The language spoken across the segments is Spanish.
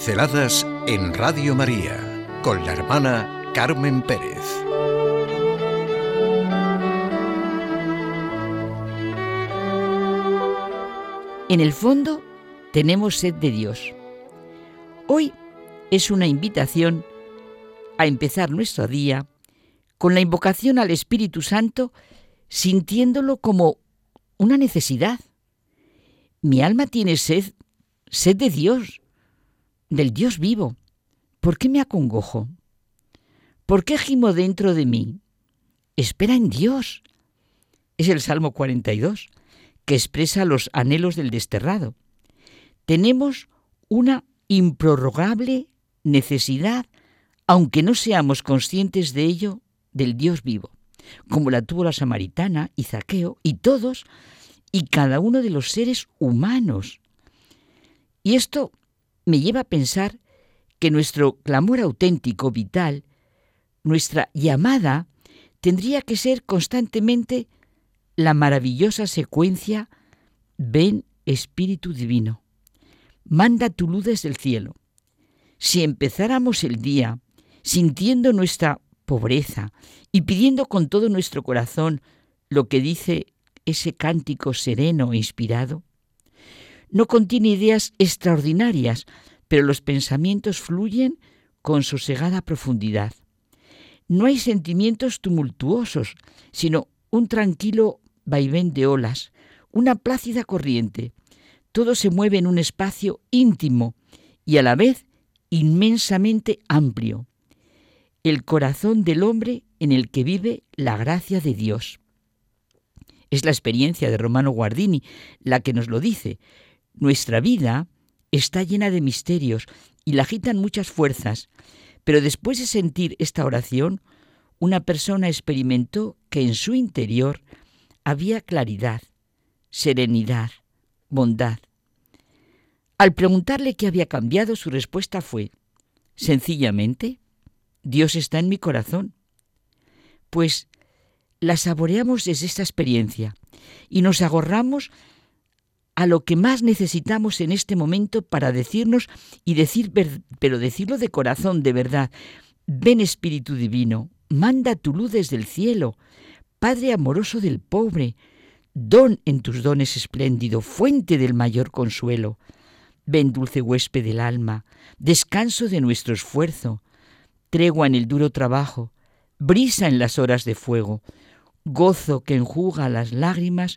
Pinceladas en Radio María con la hermana Carmen Pérez. En el fondo tenemos sed de Dios. Hoy es una invitación a empezar nuestro día con la invocación al Espíritu Santo, sintiéndolo como una necesidad. Mi alma tiene sed, sed de Dios, del Dios vivo. ¿Por qué me acongojo? ¿Por qué gimo dentro de mí? Espera en Dios. Es el Salmo 42, que expresa los anhelos del desterrado. Tenemos una improrrogable necesidad, aunque no seamos conscientes de ello, del Dios vivo, como la tuvo la samaritana y Zaqueo y todos y cada uno de los seres humanos. Y esto me lleva a pensar que nuestro clamor auténtico, vital, nuestra llamada, tendría que ser constantemente la maravillosa secuencia Ven Espíritu Divino, manda tu luz desde el cielo. Si empezáramos el día sintiendo nuestra pobreza y pidiendo con todo nuestro corazón lo que dice ese cántico sereno e inspirado, no contiene ideas extraordinarias, pero los pensamientos fluyen con sosegada profundidad. No hay sentimientos tumultuosos, sino un tranquilo vaivén de olas, una plácida corriente. Todo se mueve en un espacio íntimo y a la vez inmensamente amplio. El corazón del hombre en el que vive la gracia de Dios. Es la experiencia de Romano Guardini la que nos lo dice. Nuestra vida está llena de misterios y la agitan muchas fuerzas, pero después de sentir esta oración, una persona experimentó que en su interior había claridad, serenidad, bondad. Al preguntarle qué había cambiado, su respuesta fue, sencillamente, Dios está en mi corazón. Pues la saboreamos desde esta experiencia y nos agorramos a lo que más necesitamos en este momento para decirnos y decir, pero decirlo de corazón, de verdad. Ven Espíritu Divino, manda tu luz desde el cielo, Padre amoroso del pobre, don en tus dones espléndido, fuente del mayor consuelo. Ven dulce huésped del alma, descanso de nuestro esfuerzo, tregua en el duro trabajo, brisa en las horas de fuego, gozo que enjuga las lágrimas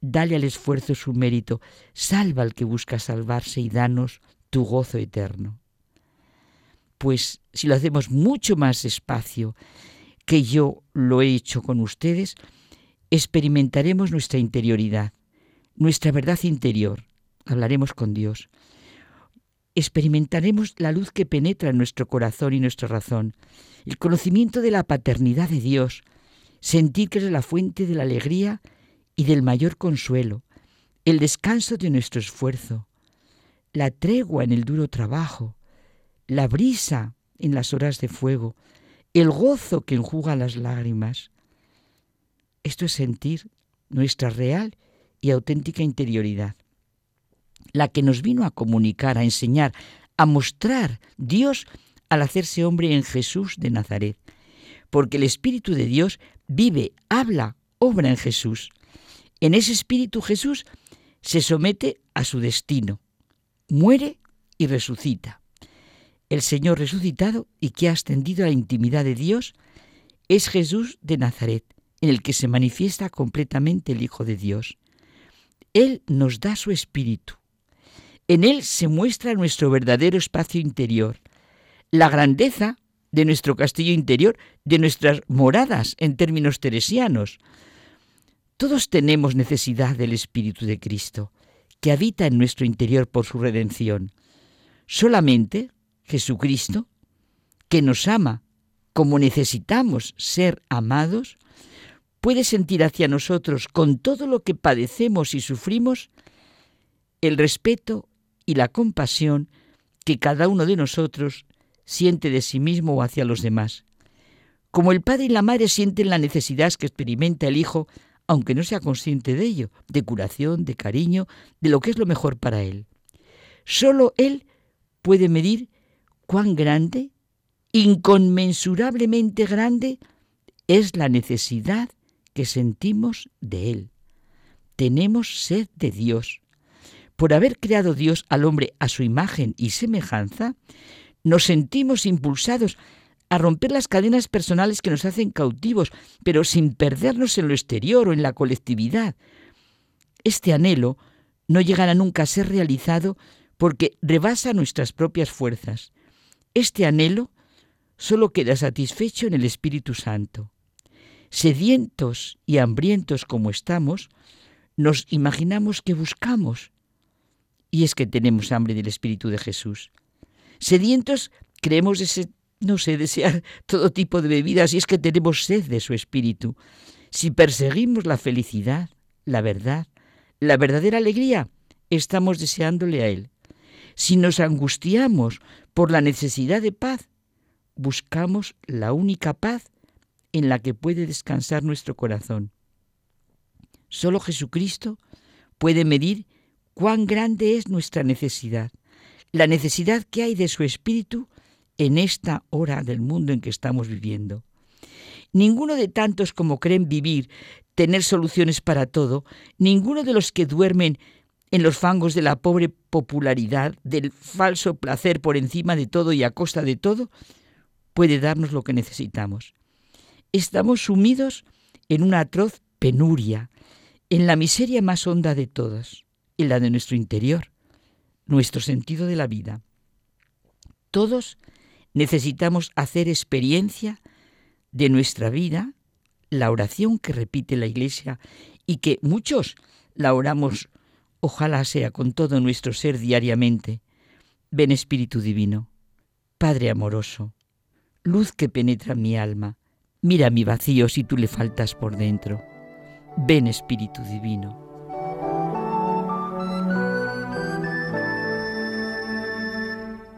dale al esfuerzo su mérito, salva al que busca salvarse y danos tu gozo eterno. Pues si lo hacemos mucho más despacio que yo lo he hecho con ustedes, experimentaremos nuestra interioridad, nuestra verdad interior. Hablaremos con Dios. Experimentaremos la luz que penetra en nuestro corazón y nuestra razón, el conocimiento de la paternidad de Dios, sentir que es la fuente de la alegría y del mayor consuelo, el descanso de nuestro esfuerzo, la tregua en el duro trabajo, la brisa en las horas de fuego, el gozo que enjuga las lágrimas. Esto es sentir nuestra real y auténtica interioridad, la que nos vino a comunicar, a enseñar, a mostrar Dios al hacerse hombre en Jesús de Nazaret, porque el Espíritu de Dios vive, habla, obra en Jesús. En ese espíritu Jesús se somete a su destino, muere y resucita. El Señor resucitado y que ha ascendido a la intimidad de Dios es Jesús de Nazaret, en el que se manifiesta completamente el Hijo de Dios. Él nos da su espíritu. En Él se muestra nuestro verdadero espacio interior, la grandeza de nuestro castillo interior, de nuestras moradas en términos teresianos, todos tenemos necesidad del Espíritu de Cristo, que habita en nuestro interior por su redención. Solamente Jesucristo, que nos ama como necesitamos ser amados, puede sentir hacia nosotros, con todo lo que padecemos y sufrimos, el respeto y la compasión que cada uno de nosotros siente de sí mismo o hacia los demás. Como el padre y la madre sienten la necesidad que experimenta el hijo, aunque no sea consciente de ello, de curación, de cariño, de lo que es lo mejor para él. Solo él puede medir cuán grande, inconmensurablemente grande, es la necesidad que sentimos de Él. Tenemos sed de Dios. Por haber creado Dios al hombre a su imagen y semejanza, nos sentimos impulsados a romper las cadenas personales que nos hacen cautivos, pero sin perdernos en lo exterior o en la colectividad. Este anhelo no llegará nunca a ser realizado porque rebasa nuestras propias fuerzas. Este anhelo solo queda satisfecho en el Espíritu Santo. Sedientos y hambrientos como estamos, nos imaginamos que buscamos. Y es que tenemos hambre del Espíritu de Jesús. Sedientos creemos ese, no sé, desear todo tipo de bebidas y es que tenemos sed de su Espíritu. Si perseguimos la felicidad, la verdad, la verdadera alegría, estamos deseándole a Él. Si nos angustiamos por la necesidad de paz, buscamos la única paz en la que puede descansar nuestro corazón. Solo Jesucristo puede medir cuán grande es nuestra necesidad, la necesidad que hay de su Espíritu en esta hora del mundo en que estamos viviendo. Ninguno de tantos como creen vivir, tener soluciones para todo, ninguno de los que duermen en los fangos de la pobre popularidad, del falso placer por encima de todo y a costa de todo, puede darnos lo que necesitamos. Estamos sumidos en una atroz penuria, en la miseria más honda de todas, en la de nuestro interior, nuestro sentido de la vida. Todos necesitamos hacer experiencia de nuestra vida, la oración que repite la Iglesia y que muchos la oramos, ojalá sea con todo nuestro ser diariamente. Ven Espíritu Divino, Padre amoroso, luz que penetra mi alma, mira mi vacío si tú le faltas por dentro. Ven Espíritu Divino.